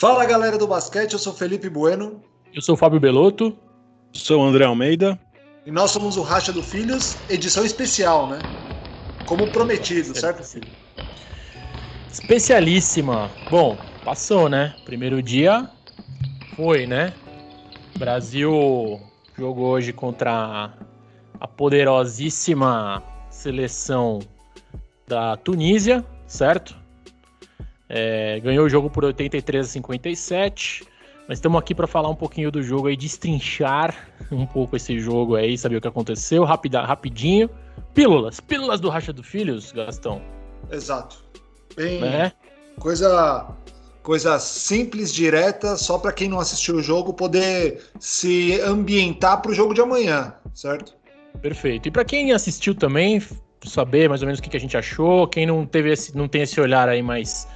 Fala galera do basquete, eu sou Felipe Bueno. Eu sou o Fábio Belotto. Sou o André Almeida. E nós somos o Racha do Filhos, edição especial, né? Como prometido, certo, filho? Especialíssima. Bom, passou, né? Primeiro dia foi, né? Brasil jogou hoje contra a poderosíssima seleção da Tunísia, certo? É, ganhou o jogo por 83 a 57. Mas estamos aqui para falar um pouquinho do jogo aí, destrinchar um pouco esse jogo aí, saber o que aconteceu, rapida, rapidinho. Pílulas, pílulas do Racha do Filhos, Gastão. Exato. Bem, né? coisa coisa simples, direta, só para quem não assistiu o jogo poder se ambientar para o jogo de amanhã, certo? Perfeito. E para quem assistiu também, saber mais ou menos o que, que a gente achou, quem não teve esse, não tem esse olhar aí mais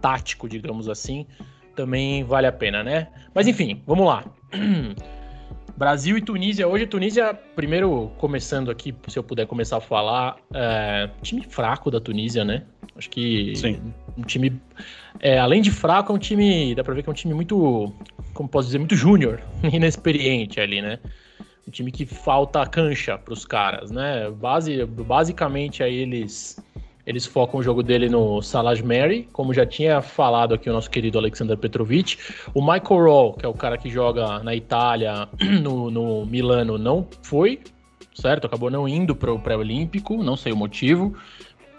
tático, digamos assim, também vale a pena, né? Mas enfim, vamos lá. Brasil e Tunísia. Hoje, Tunísia, primeiro começando aqui, se eu puder começar a falar, é, time fraco da Tunísia, né? Acho que Sim. um time, é, além de fraco, é um time, dá pra ver que é um time muito, como posso dizer, muito júnior, inexperiente ali, né? Um time que falta cancha pros caras, né? Base, basicamente, aí eles eles focam o jogo dele no Salah Mary, como já tinha falado aqui o nosso querido Alexander Petrovic. O Michael Roll, que é o cara que joga na Itália, no, no Milano, não foi, certo? Acabou não indo para o pré-olímpico, não sei o motivo.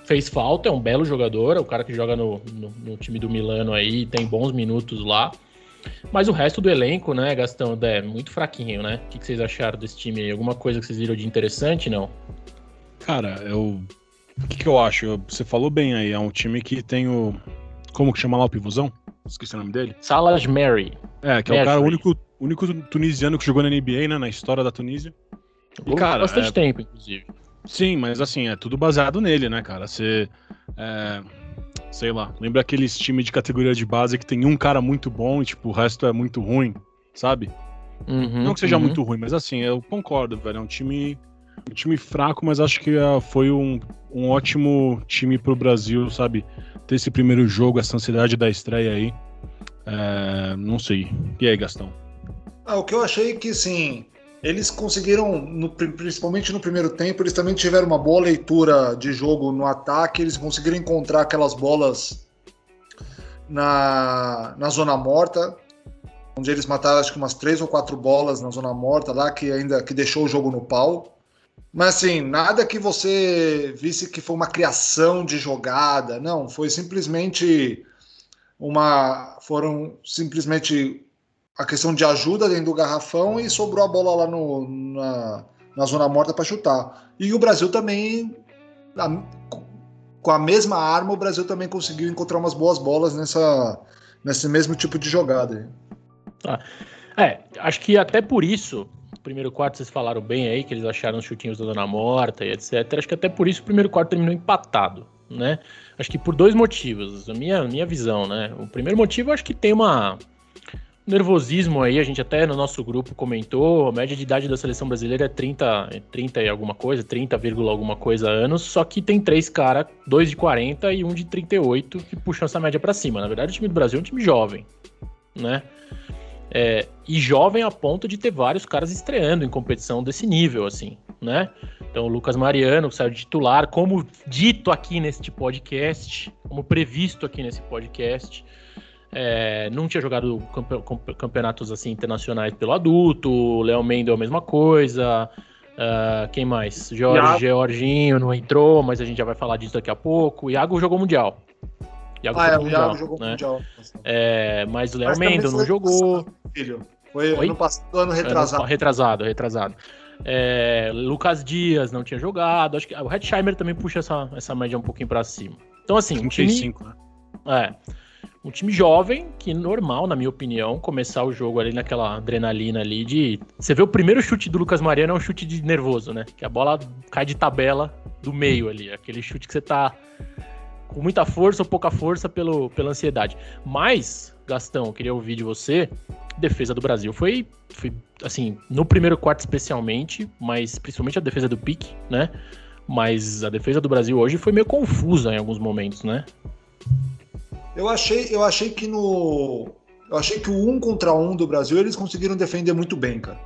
Fez falta, é um belo jogador, é o cara que joga no, no, no time do Milano aí, tem bons minutos lá. Mas o resto do elenco, né, Gastão, é muito fraquinho, né? O que, vocês acharam desse time aí? Alguma coisa que vocês viram de interessante, não? Cara, eu o que, que, eu acho? Você falou bem aí, é um time que tem o. Como que chama lá o pivôzão? Esqueci o nome dele. Salas Mary. É, que é o cara único, único tunisiano que jogou na NBA, né? Na história da Tunísia. E, cara, bastante é... tempo, inclusive. Sim, mas assim, é tudo baseado nele, né, cara? Você. É... Sei lá, lembra aqueles times de categoria de base que tem um cara muito bom e, tipo, o resto é muito ruim, sabe? Uhum, Não que seja uhum. muito ruim, mas assim, eu concordo, velho. É um time um time fraco, mas acho que uh, foi um, um ótimo time pro Brasil, sabe? Ter esse primeiro jogo, essa ansiedade da estreia aí. É, não sei. E aí, Gastão? Ah, o que eu achei que, sim, eles conseguiram, no, principalmente no primeiro tempo, eles também tiveram uma boa leitura de jogo no ataque, eles conseguiram encontrar aquelas bolas na, na zona morta, onde eles mataram acho que umas três ou quatro bolas na zona morta lá, que ainda que deixou o jogo no pau. Mas assim, nada que você visse que foi uma criação de jogada, não, foi simplesmente uma. Foram simplesmente a questão de ajuda dentro do garrafão e sobrou a bola lá no, na, na zona morta para chutar. E o Brasil também, a, com a mesma arma, o Brasil também conseguiu encontrar umas boas bolas nessa, nesse mesmo tipo de jogada. Tá. É, acho que até por isso primeiro quarto vocês falaram bem aí, que eles acharam os chutinhos da Dona Morta e etc. Acho que até por isso o primeiro quarto terminou empatado, né? Acho que por dois motivos, a minha, minha visão, né? O primeiro motivo, acho que tem uma nervosismo aí, a gente até no nosso grupo comentou, a média de idade da seleção brasileira é 30, 30 e alguma coisa, 30, alguma coisa anos, só que tem três caras, dois de 40 e um de 38 que puxam essa média para cima. Na verdade, o time do Brasil é um time jovem, né? É, e jovem a ponto de ter vários caras estreando em competição desse nível, assim, né? Então, o Lucas Mariano, que saiu de titular, como dito aqui neste podcast, como previsto aqui nesse podcast, é, não tinha jogado campeonatos assim internacionais pelo adulto, o Léo Mendel a mesma coisa, uh, quem mais? Jorge, Georginho não entrou, mas a gente já vai falar disso daqui a pouco, Iago jogou Mundial. Iago ah, é, o Iago jogou né? Mundial. É, mas o Léo Mendel não jogou. Filho. Foi Oi? ano passado, ano retrasado. Ano, retrasado, retrasado. É, Lucas Dias não tinha jogado. Acho que o Hetzheimer também puxa essa, essa média um pouquinho para cima. Então, assim, um time. Né? É. Um time jovem, que normal, na minha opinião, começar o jogo ali naquela adrenalina ali de. Você vê o primeiro chute do Lucas Mariano é um chute de nervoso, né? Que a bola cai de tabela do meio ali. Aquele chute que você tá com muita força ou pouca força pelo, pela ansiedade. Mas, Gastão, eu queria ouvir de você. Defesa do Brasil foi, foi, assim, no primeiro quarto especialmente, mas principalmente a defesa do pique, né? Mas a defesa do Brasil hoje foi meio confusa em alguns momentos, né? Eu achei, eu achei que no eu achei que o um contra um do Brasil eles conseguiram defender muito bem, cara.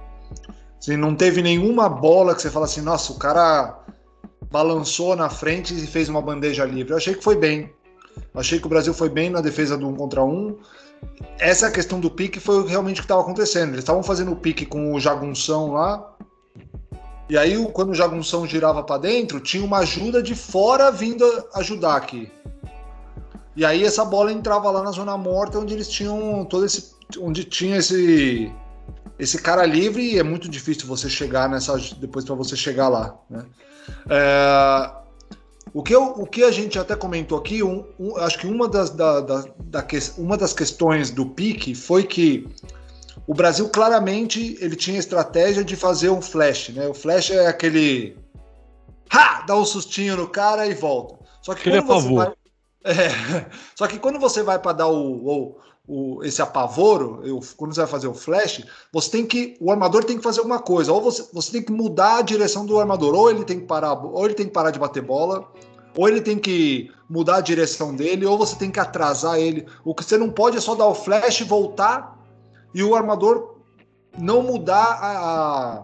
Assim, não teve nenhuma bola que você fala assim, nossa, o cara balançou na frente e fez uma bandeja livre. Eu achei que foi bem. Eu achei que o Brasil foi bem na defesa do um contra um. Essa questão do pique foi realmente o que estava acontecendo. Eles estavam fazendo o pique com o jagunção lá. E aí, quando o jagunção girava para dentro, tinha uma ajuda de fora vindo ajudar aqui. E aí essa bola entrava lá na zona morta, onde eles tinham todo esse, onde tinha esse esse cara livre e é muito difícil você chegar nessa depois para você chegar lá, né? É, o, que eu, o que a gente até comentou aqui, um, um, acho que uma das, da, da, da, uma das questões do pique foi que o Brasil claramente ele tinha estratégia de fazer um flash, né? O flash é aquele ha, dá um sustinho no cara e volta. Só que quando você vai, é, só que quando você vai para dar o, o o, esse apavoro, eu, quando você vai fazer o flash, você tem que. O armador tem que fazer alguma coisa. Ou você, você tem que mudar a direção do armador. Ou ele tem que parar, ou ele tem que parar de bater bola, ou ele tem que mudar a direção dele, ou você tem que atrasar ele. O que você não pode é só dar o flash, voltar e o armador não mudar a, a,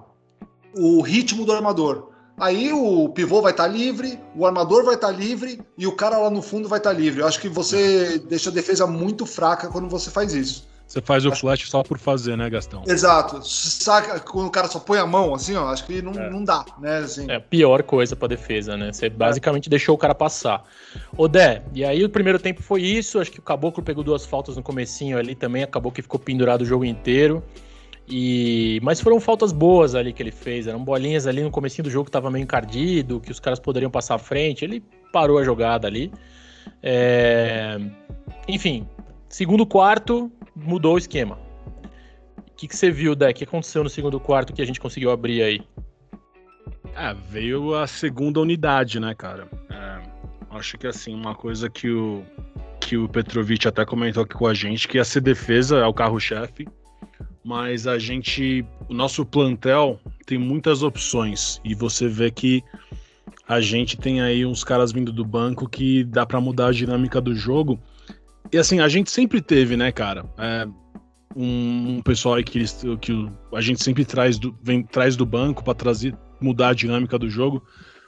o ritmo do armador. Aí o pivô vai estar tá livre, o armador vai estar tá livre e o cara lá no fundo vai estar tá livre. Eu acho que você deixa a defesa muito fraca quando você faz isso. Você faz o flash só por fazer, né, Gastão? Exato. Saca quando o cara só põe a mão, assim, ó, acho que não, é. não dá, né? Assim. É a pior coisa pra defesa, né? Você basicamente é. deixou o cara passar. Odé, e aí o primeiro tempo foi isso, acho que o Caboclo pegou duas faltas no comecinho ali também, acabou que ficou pendurado o jogo inteiro. E mas foram faltas boas ali que ele fez, eram bolinhas ali no comecinho do jogo que tava meio encardido, que os caras poderiam passar à frente, ele parou a jogada ali. É... Enfim, segundo quarto mudou o esquema. O que, que você viu, Deck? O que aconteceu no segundo quarto que a gente conseguiu abrir aí? É, veio a segunda unidade, né, cara? É, acho que assim, uma coisa que o, que o Petrovic até comentou aqui com a gente, que ser defesa, é o carro-chefe mas a gente, o nosso plantel tem muitas opções e você vê que a gente tem aí uns caras vindo do banco que dá para mudar a dinâmica do jogo. E assim, a gente sempre teve, né, cara? É, um, um, pessoal aí que, que a gente sempre traz do, vem, traz do banco para trazer mudar a dinâmica do jogo.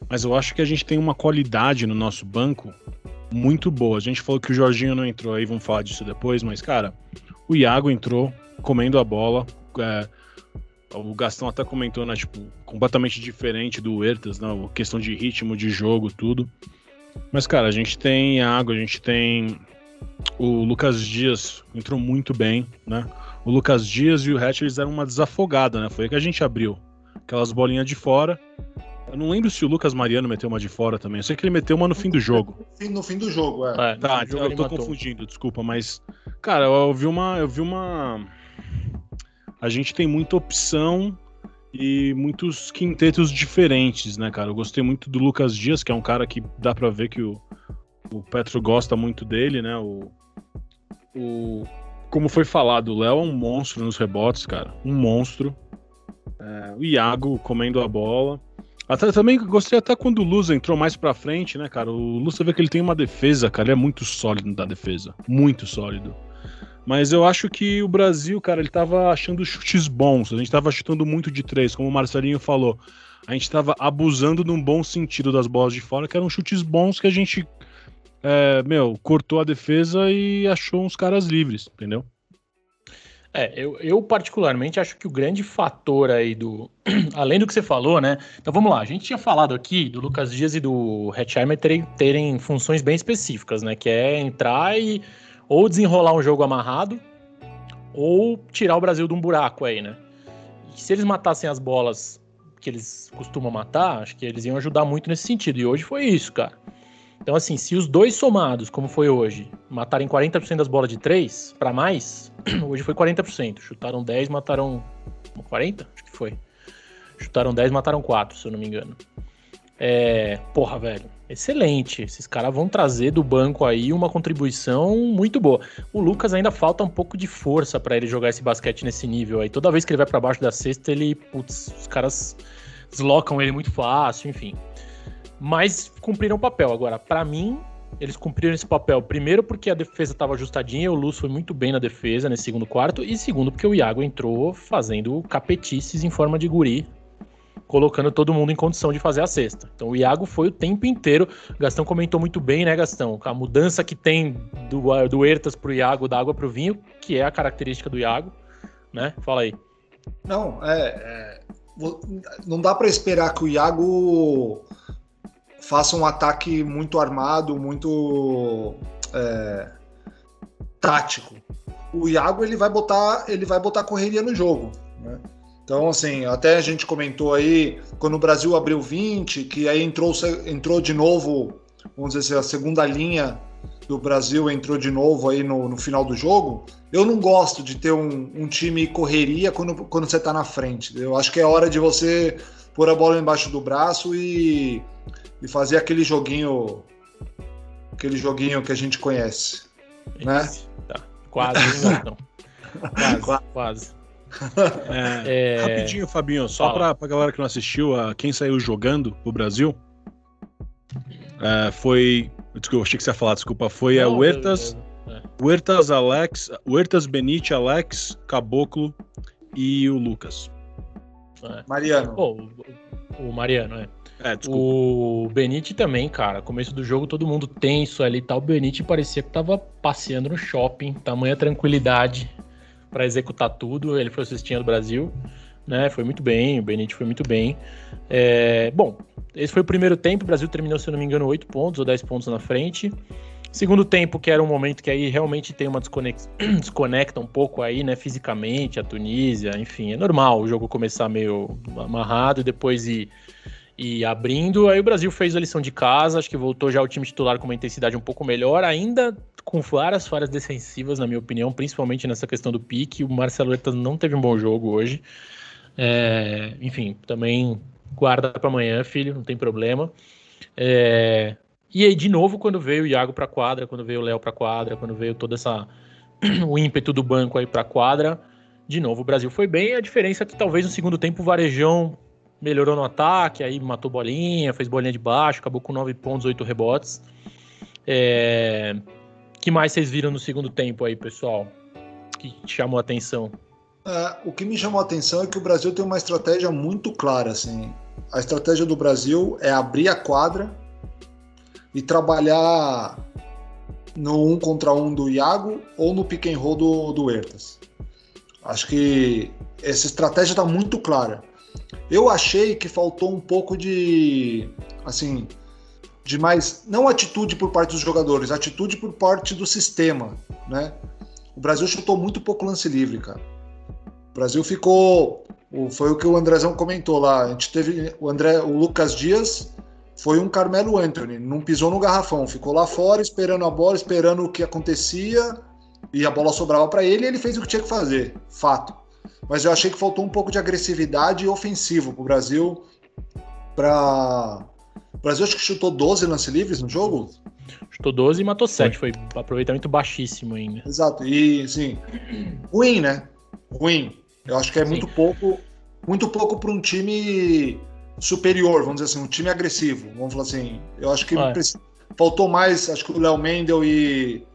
Mas eu acho que a gente tem uma qualidade no nosso banco muito boa. A gente falou que o Jorginho não entrou aí, vamos falar disso depois, mas, cara, o Iago entrou, comendo a bola. É, o Gastão até comentou, né? Tipo, completamente diferente do Huertas, né? Questão de ritmo de jogo, tudo. Mas, cara, a gente tem água, a gente tem o Lucas Dias, entrou muito bem, né? O Lucas Dias e o Hatch, eles deram uma desafogada, né? Foi aí que a gente abriu. Aquelas bolinhas de fora. Eu não lembro se o Lucas Mariano meteu uma de fora também. Eu sei que ele meteu uma no fim do jogo. No fim do jogo, é. é tá, então eu tô matou. confundindo, desculpa, mas. Cara, eu vi uma. Eu vi uma a gente tem muita opção e muitos quintetos diferentes, né, cara? Eu gostei muito do Lucas Dias, que é um cara que dá para ver que o, o Petro gosta muito dele, né? O, o, como foi falado, o Léo é um monstro nos rebotes, cara. Um monstro. É, o Iago comendo a bola. Até, também gostei até quando o Luz entrou mais pra frente, né, cara? O Luz, você vê que ele tem uma defesa, cara. Ele é muito sólido na defesa. Muito sólido. Mas eu acho que o Brasil, cara, ele tava achando chutes bons. A gente tava chutando muito de três, como o Marcelinho falou. A gente tava abusando num bom sentido das bolas de fora, que eram chutes bons que a gente, é, meu, cortou a defesa e achou uns caras livres, entendeu? É, eu, eu, particularmente acho que o grande fator aí do. Além do que você falou, né? Então vamos lá, a gente tinha falado aqui do Lucas Dias e do Hetzheimer terem, terem funções bem específicas, né? Que é entrar e ou desenrolar um jogo amarrado, ou tirar o Brasil de um buraco aí, né? E se eles matassem as bolas que eles costumam matar, acho que eles iam ajudar muito nesse sentido. E hoje foi isso, cara. Então, assim, se os dois somados, como foi hoje, matarem 40% das bolas de 3 para mais, hoje foi 40%. Chutaram 10, mataram 40? Acho que foi. Chutaram 10, mataram 4, se eu não me engano. É, porra, velho, excelente. Esses caras vão trazer do banco aí uma contribuição muito boa. O Lucas ainda falta um pouco de força para ele jogar esse basquete nesse nível aí. Toda vez que ele vai para baixo da cesta, ele, putz, os caras deslocam ele muito fácil, enfim. Mas cumpriram o papel. Agora, para mim, eles cumpriram esse papel. Primeiro, porque a defesa estava ajustadinha, o Luz foi muito bem na defesa nesse segundo quarto. E segundo, porque o Iago entrou fazendo capetices em forma de guri, colocando todo mundo em condição de fazer a cesta. Então o Iago foi o tempo inteiro. O Gastão comentou muito bem, né, Gastão? A mudança que tem do, do Ertas pro Iago, da água pro vinho, que é a característica do Iago, né? Fala aí. Não, é, é não dá para esperar que o Iago faça um ataque muito armado, muito é, tático. O Iago ele vai botar, ele vai botar correria no jogo. Né? Então, assim, até a gente comentou aí, quando o Brasil abriu 20, que aí entrou, entrou de novo, vamos dizer assim, a segunda linha do Brasil entrou de novo aí no, no final do jogo. Eu não gosto de ter um, um time correria quando, quando você está na frente. Eu acho que é hora de você pôr a bola embaixo do braço e e fazer aquele joguinho aquele joguinho que a gente conhece, né? Esse, né? Tá. Quase, não. quase, quase. É, é... Rapidinho, Fabinho, só para pra galera que não assistiu, a quem saiu jogando o Brasil é, foi. Desculpa, achei que você ia falar, desculpa. Foi não, a Huertas, é. Huertas, Alex, Huertas, Benite, Alex, Caboclo e o Lucas. É. Mariano. Pô, o, o Mariano, é. É, o Benite também, cara. Começo do jogo, todo mundo tenso ali e tal. O Benite parecia que tava passeando no shopping, tamanha tranquilidade para executar tudo. Ele foi assistir do Brasil, né? Foi muito bem, o Benite foi muito bem. É, bom, esse foi o primeiro tempo. O Brasil terminou, se eu não me engano, 8 pontos ou 10 pontos na frente. Segundo tempo, que era um momento que aí realmente tem uma desconex... desconecta um pouco aí, né, fisicamente, a Tunísia, enfim, é normal o jogo começar meio amarrado e depois ir e abrindo. Aí o Brasil fez a lição de casa, acho que voltou já o time titular com uma intensidade um pouco melhor, ainda com várias falhas defensivas, na minha opinião, principalmente nessa questão do pique. O Marcelo Huertas não teve um bom jogo hoje. É, enfim, também guarda para amanhã, filho, não tem problema. É, e aí, de novo, quando veio o Iago para quadra, quando veio o Léo para quadra, quando veio toda essa o ímpeto do banco aí para quadra, de novo o Brasil foi bem. A diferença é que talvez no segundo tempo o Varejão melhorou no ataque, aí matou bolinha, fez bolinha de baixo, acabou com 9 pontos, 8 rebotes. É... que mais vocês viram no segundo tempo aí, pessoal? Que chamou a atenção? É, o que me chamou a atenção é que o Brasil tem uma estratégia muito clara, assim. A estratégia do Brasil é abrir a quadra e trabalhar no um contra um do Iago ou no pick and roll do, do Ertas. Acho que essa estratégia está muito clara. Eu achei que faltou um pouco de, assim, de mais, não atitude por parte dos jogadores, atitude por parte do sistema, né? O Brasil chutou muito pouco lance livre, cara. O Brasil ficou, foi o que o Andrezão comentou lá. A gente teve o André, o Lucas Dias foi um Carmelo Anthony, não pisou no garrafão, ficou lá fora esperando a bola, esperando o que acontecia e a bola sobrava para ele e ele fez o que tinha que fazer, fato mas eu achei que faltou um pouco de agressividade ofensivo para o Brasil. Para Brasil acho que chutou 12 lance livres no jogo. Chutou 12 e matou 7, foi aproveitamento baixíssimo ainda. Exato, e sim, ruim, né? Ruim. Eu acho que é sim. muito pouco, muito pouco para um time superior, vamos dizer assim, um time agressivo. Vamos falar assim. Eu acho que ah, é. faltou mais, acho que o Léo Mendel e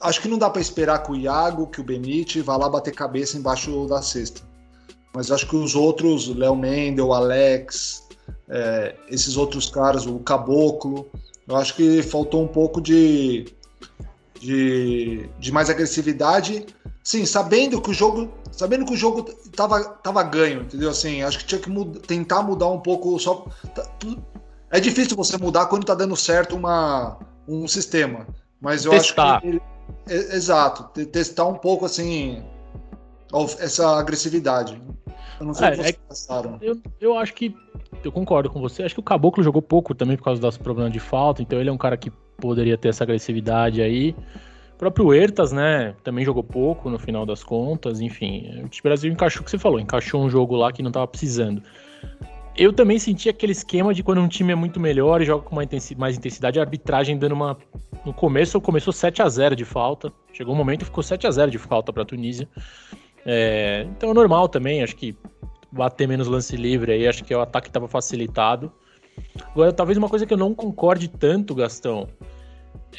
Acho que não dá para esperar que o Iago, que o Benite vá lá bater cabeça embaixo da cesta. Mas acho que os outros, Léo Mendel, o Alex, é, esses outros caras, o Caboclo, eu acho que faltou um pouco de, de, de mais agressividade. Sim, sabendo que o jogo, sabendo que o jogo tava, tava ganho, entendeu? Assim, acho que tinha que mud tentar mudar um pouco só. Tá, é difícil você mudar quando tá dando certo uma, um sistema. Mas eu testar. acho que. Exato, testar um pouco assim essa agressividade. Eu não sei é, é, passaram. Eu, eu acho que. Eu concordo com você. Acho que o Caboclo jogou pouco também por causa dos problemas de falta, então ele é um cara que poderia ter essa agressividade aí. O próprio Ertas, né, também jogou pouco no final das contas, enfim. O Brasil encaixou o que você falou, encaixou um jogo lá que não estava precisando eu também senti aquele esquema de quando um time é muito melhor e joga com mais intensidade, a arbitragem dando uma. No começo começou 7 a 0 de falta. Chegou um momento e ficou 7 a 0 de falta para a Tunísia. É, então é normal também, acho que bater menos lance livre aí, acho que o ataque estava facilitado. Agora, talvez uma coisa que eu não concorde tanto, Gastão,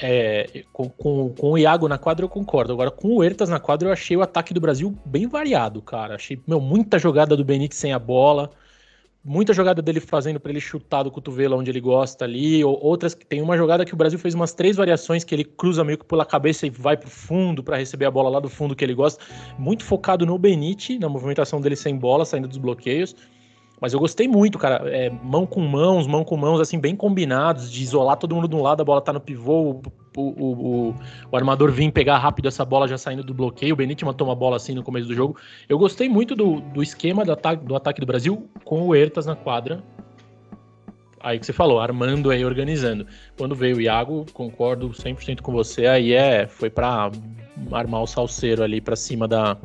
é, com, com, com, o Iago na quadra eu concordo. Agora, com o Ertas na quadra, eu achei o ataque do Brasil bem variado, cara. Achei, meu, muita jogada do Benítez sem a bola, muita jogada dele fazendo para ele chutar do cotovelo onde ele gosta ali, ou outras que tem uma jogada que o Brasil fez umas três variações que ele cruza meio que pela cabeça e vai pro fundo para receber a bola lá do fundo que ele gosta. Muito focado no Benítez, na movimentação dele sem bola, saindo dos bloqueios. Mas eu gostei muito, cara. É, mão com mãos, mão com mãos, assim, bem combinados, de isolar todo mundo de um lado, a bola tá no pivô, o, o, o, armador vir pegar rápido essa bola já saindo do bloqueio. O Benítez matou uma bola assim no começo do jogo. Eu gostei muito do, do esquema do ataque, do ataque do Brasil com o Ertas na quadra. Aí que você falou, armando aí, organizando. Quando veio o Iago, concordo 100% com você, aí é, foi para armar o salseiro ali para cima da,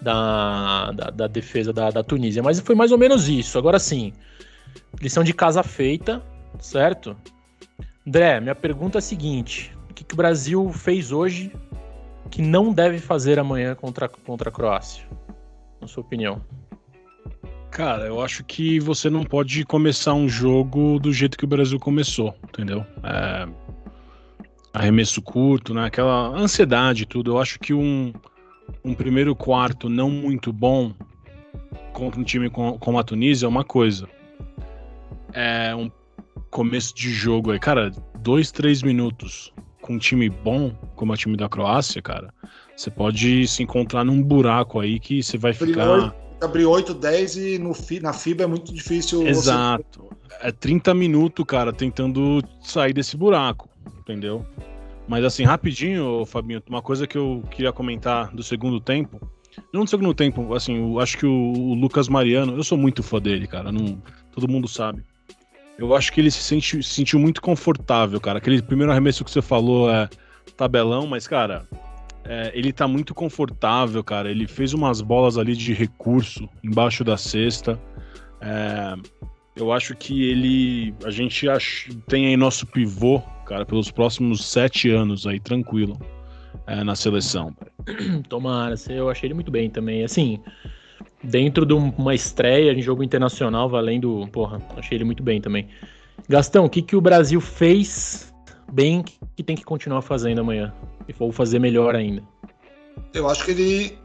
da, da, da defesa da, da Tunísia. Mas foi mais ou menos isso. Agora sim, lição de casa feita, certo? André, minha pergunta é a seguinte: o que, que o Brasil fez hoje que não deve fazer amanhã contra, contra a Croácia? Na sua opinião. Cara, eu acho que você não pode começar um jogo do jeito que o Brasil começou, entendeu? É, arremesso curto, né? Aquela ansiedade e tudo. Eu acho que um, um primeiro quarto não muito bom contra um time como a Tunísia é uma coisa. É um começo de jogo aí, cara, dois, três minutos com um time bom, como é o time da Croácia, cara, você pode se encontrar num buraco aí que você vai ficar. Abrir 8, 10 e no, na FIBA é muito difícil. Exato. Você... É 30 minutos, cara, tentando sair desse buraco, entendeu? Mas assim, rapidinho, Fabinho, uma coisa que eu queria comentar do segundo tempo. Não do segundo tempo, assim, eu acho que o, o Lucas Mariano, eu sou muito fã dele, cara. Não, todo mundo sabe. Eu acho que ele se, se sentiu muito confortável, cara. Aquele primeiro arremesso que você falou é tabelão, mas, cara, é, ele tá muito confortável, cara. Ele fez umas bolas ali de recurso embaixo da cesta. É, eu acho que ele. A gente ach, tem aí nosso pivô cara, pelos próximos sete anos aí, tranquilo, é, na seleção. Tomara, eu achei ele muito bem também. Assim, dentro de uma estreia em jogo internacional, valendo. Porra, achei ele muito bem também. Gastão, o que, que o Brasil fez bem que tem que continuar fazendo amanhã? E for fazer melhor ainda? Eu acho que ele.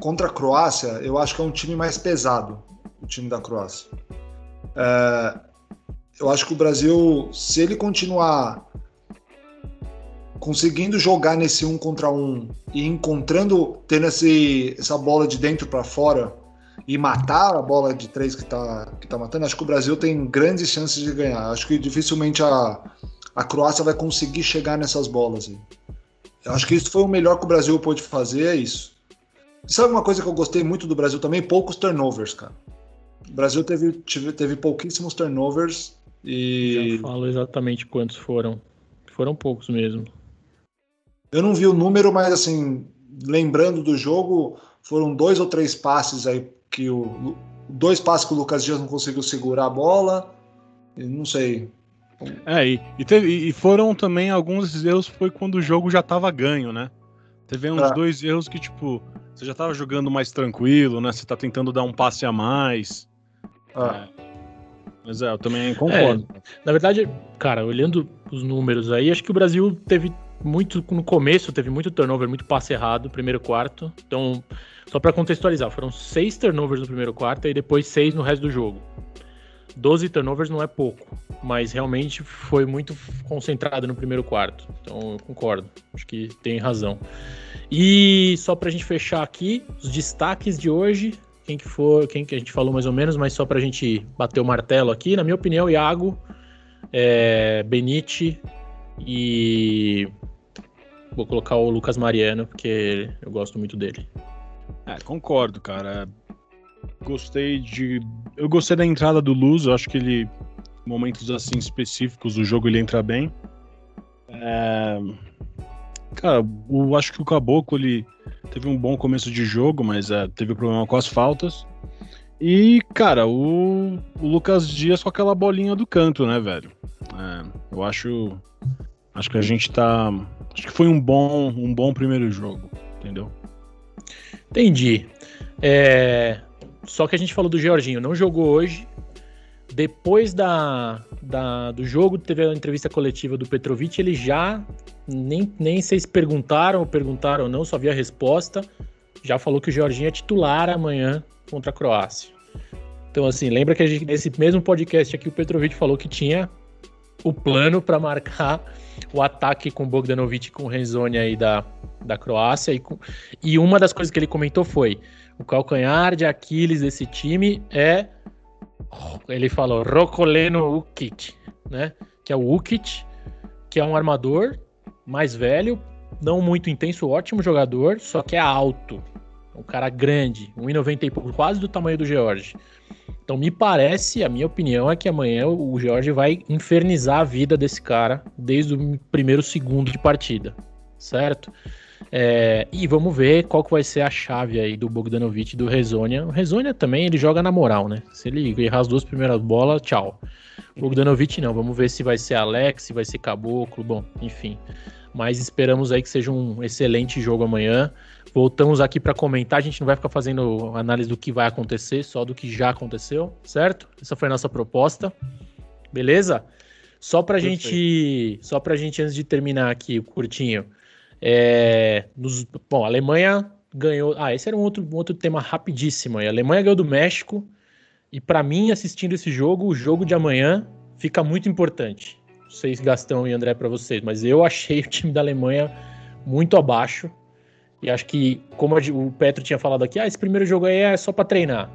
Contra a Croácia, eu acho que é um time mais pesado, o time da Croácia. É, eu acho que o Brasil, se ele continuar conseguindo jogar nesse um contra um e encontrando, tendo esse, essa bola de dentro para fora e matar a bola de três que tá, que tá matando, acho que o Brasil tem grandes chances de ganhar. Acho que dificilmente a, a Croácia vai conseguir chegar nessas bolas. Eu acho que isso foi o melhor que o Brasil pôde fazer, é isso. sabe uma coisa que eu gostei muito do Brasil também? Poucos turnovers, cara. O Brasil teve, teve, teve pouquíssimos turnovers e. Já falo exatamente quantos foram. Foram poucos mesmo. Eu não vi o número, mas assim, lembrando do jogo, foram dois ou três passes aí que o. Dois passes que o Lucas Dias não conseguiu segurar a bola. Não sei. É, e, e, teve, e foram também alguns erros foi quando o jogo já tava ganho, né? Teve uns é. dois erros que, tipo, você já tava jogando mais tranquilo, né? Você tá tentando dar um passe a mais. É. É, mas é, eu também concordo. É, na verdade, cara, olhando os números aí, acho que o Brasil teve muito no começo, teve muito turnover, muito passe errado, primeiro quarto. Então, só para contextualizar, foram seis turnovers no primeiro quarto e depois seis no resto do jogo. Doze turnovers não é pouco, mas realmente foi muito concentrado no primeiro quarto. Então, eu concordo. Acho que tem razão. E só pra gente fechar aqui, os destaques de hoje, quem que for, quem que a gente falou mais ou menos, mas só para a gente bater o martelo aqui, na minha opinião, Iago, é, Benite e vou colocar o Lucas Mariano, porque eu gosto muito dele. É, concordo, cara. Gostei de. Eu gostei da entrada do Luz, eu acho que ele. Momentos assim específicos do jogo ele entra bem. É... Cara, eu acho que o Caboclo ele teve um bom começo de jogo, mas é, teve problema com as faltas. E, cara, o, o, Lucas Dias com aquela bolinha do canto, né, velho? É, eu acho. Acho que a gente tá. Acho que foi um bom, um bom primeiro jogo, entendeu? Entendi. É, só que a gente falou do Georginho, não jogou hoje, depois da, da, do jogo, teve a entrevista coletiva do Petrovic, ele já, nem, nem sei se perguntaram ou perguntaram ou não, só vi a resposta, já falou que o Jorginho é titular amanhã contra a Croácia. Então, assim, lembra que a gente, nesse mesmo podcast aqui, o Petrovic falou que tinha o plano para marcar o ataque com Bogdanovic e com Renzoni aí da, da Croácia. E, com, e uma das coisas que ele comentou foi: o calcanhar de Aquiles desse time é. Ele falou Rokoleno Ukic, né? Que é o Ukic, que é um armador mais velho, não muito intenso, ótimo jogador, só que é alto. Um cara grande, 1,90 e pouco, quase do tamanho do George. Então me parece, a minha opinião é que amanhã o Jorge vai infernizar a vida desse cara desde o primeiro segundo de partida, certo? É, e vamos ver qual que vai ser a chave aí do Bogdanovic e do Rezonia. O Rezonia também ele joga na moral, né? Se ele errar as duas primeiras bolas, tchau. O Bogdanovic não, vamos ver se vai ser Alex, se vai ser Caboclo, bom, enfim. Mas esperamos aí que seja um excelente jogo amanhã. Voltamos aqui para comentar. A gente não vai ficar fazendo análise do que vai acontecer, só do que já aconteceu, certo? Essa foi a nossa proposta. Beleza? Só pra Perfeito. gente, só pra gente antes de terminar aqui o curtinho. É, nos, bom, a Alemanha ganhou. Ah, esse era um outro, um outro tema rapidíssimo. A Alemanha ganhou do México. E para mim, assistindo esse jogo, o jogo de amanhã fica muito importante. Sei se Gastão e André para vocês, mas eu achei o time da Alemanha muito abaixo. E acho que, como o Petro tinha falado aqui, ah, esse primeiro jogo aí é só para treinar.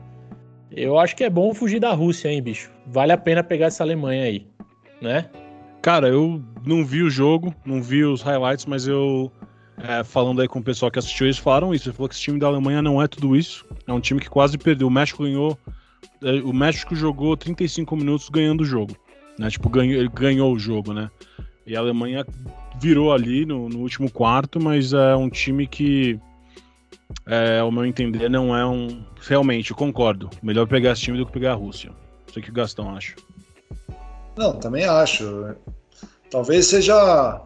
Eu acho que é bom fugir da Rússia, hein, bicho? Vale a pena pegar essa Alemanha aí, né? Cara, eu não vi o jogo, não vi os highlights, mas eu, é, falando aí com o pessoal que assistiu, eles falaram isso. Ele falou que esse time da Alemanha não é tudo isso. É um time que quase perdeu. O México ganhou. É, o México jogou 35 minutos ganhando o jogo. Né? Tipo, ganhou, ele ganhou o jogo, né? E a Alemanha virou ali no, no último quarto, mas é um time que, é, ao meu entender, não é um. Realmente, eu concordo. Melhor pegar esse time do que pegar a Rússia. Não sei o que o Gastão acha. Não, também acho. Talvez seja.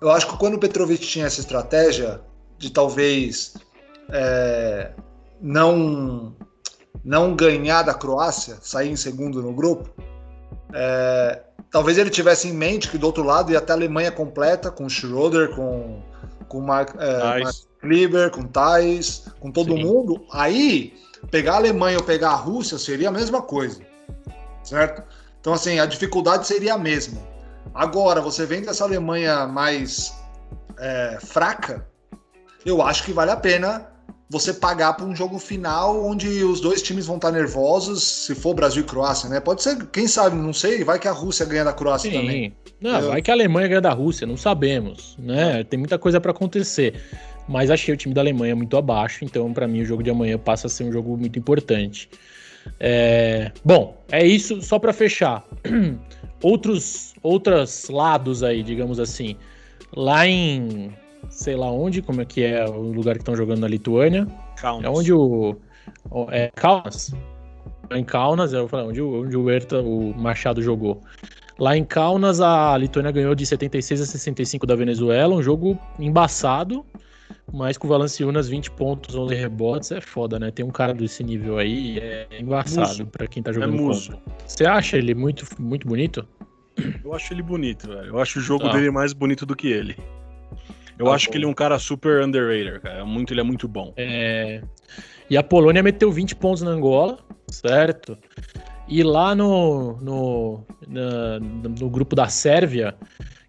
Eu acho que quando o Petrovic tinha essa estratégia de talvez é, não não ganhar da Croácia, sair em segundo no grupo, é, talvez ele tivesse em mente que do outro lado ia até a Alemanha completa, com Schroeder, com, com Mark, é, Mark Kleber, com Thais, com todo Sim. mundo. Aí, pegar a Alemanha ou pegar a Rússia seria a mesma coisa, certo? Então, assim, a dificuldade seria a mesma. Agora, você vendo essa Alemanha mais é, fraca, eu acho que vale a pena você pagar para um jogo final onde os dois times vão estar nervosos, se for Brasil e Croácia, né? Pode ser, quem sabe, não sei, vai que a Rússia ganha da Croácia Sim. também. Não, Eu... vai que a Alemanha ganha da Rússia, não sabemos, né? Tem muita coisa para acontecer. Mas achei o time da Alemanha muito abaixo, então para mim o jogo de amanhã passa a ser um jogo muito importante. É... Bom, é isso, só para fechar. Outros, outros lados aí, digamos assim. Lá em sei lá onde, como é que é o lugar que estão jogando na Lituânia. Kaunas. É onde o. É Kaunas? Em Kaunas, eu falei, onde, onde o Herta, o Machado jogou. Lá em Kaunas, a Lituânia ganhou de 76 a 65 da Venezuela, um jogo embaçado, mas com o Valanciunas 20 pontos, 11 rebotes, é foda, né? Tem um cara desse nível aí, é embaçado para quem tá jogando é contra. Você acha ele muito, muito bonito? Eu acho ele bonito, velho. Eu acho o jogo tá. dele mais bonito do que ele. Eu tá acho bom. que ele é um cara super underrated, cara. É muito, ele é muito bom. É... E a Polônia meteu 20 pontos na Angola, certo? E lá no, no, na, no grupo da Sérvia,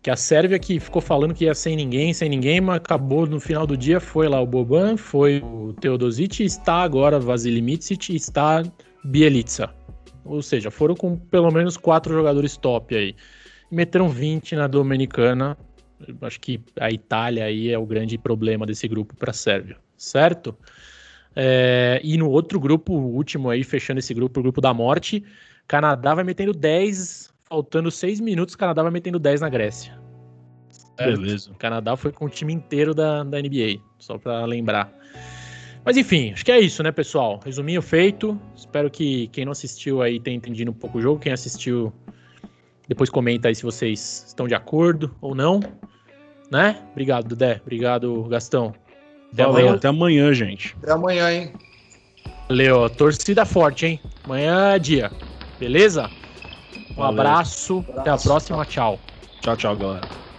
que a Sérvia que ficou falando que ia sem ninguém, sem ninguém, mas acabou no final do dia, foi lá o Boban, foi o Teodosic, está agora Vasily Mitsic e está Bielica. Ou seja, foram com pelo menos quatro jogadores top aí. Meteram 20 na Dominicana, acho que a Itália aí é o grande problema desse grupo para a Sérvia, certo? É, e no outro grupo, o último aí, fechando esse grupo, o grupo da morte, Canadá vai metendo 10, faltando 6 minutos, Canadá vai metendo 10 na Grécia. Certo? Beleza. O Canadá foi com o time inteiro da, da NBA, só para lembrar. Mas enfim, acho que é isso, né, pessoal? Resuminho feito. Espero que quem não assistiu aí tenha entendido um pouco o jogo. Quem assistiu, depois comenta aí se vocês estão de acordo ou não né? Obrigado, Dudé. Obrigado, Gastão. Até amanhã. Até amanhã, gente. Até amanhã, hein? Valeu. Torcida forte, hein? Amanhã é dia. Beleza? Um abraço, abraço, até a próxima, tchau. Tchau, tchau, galera.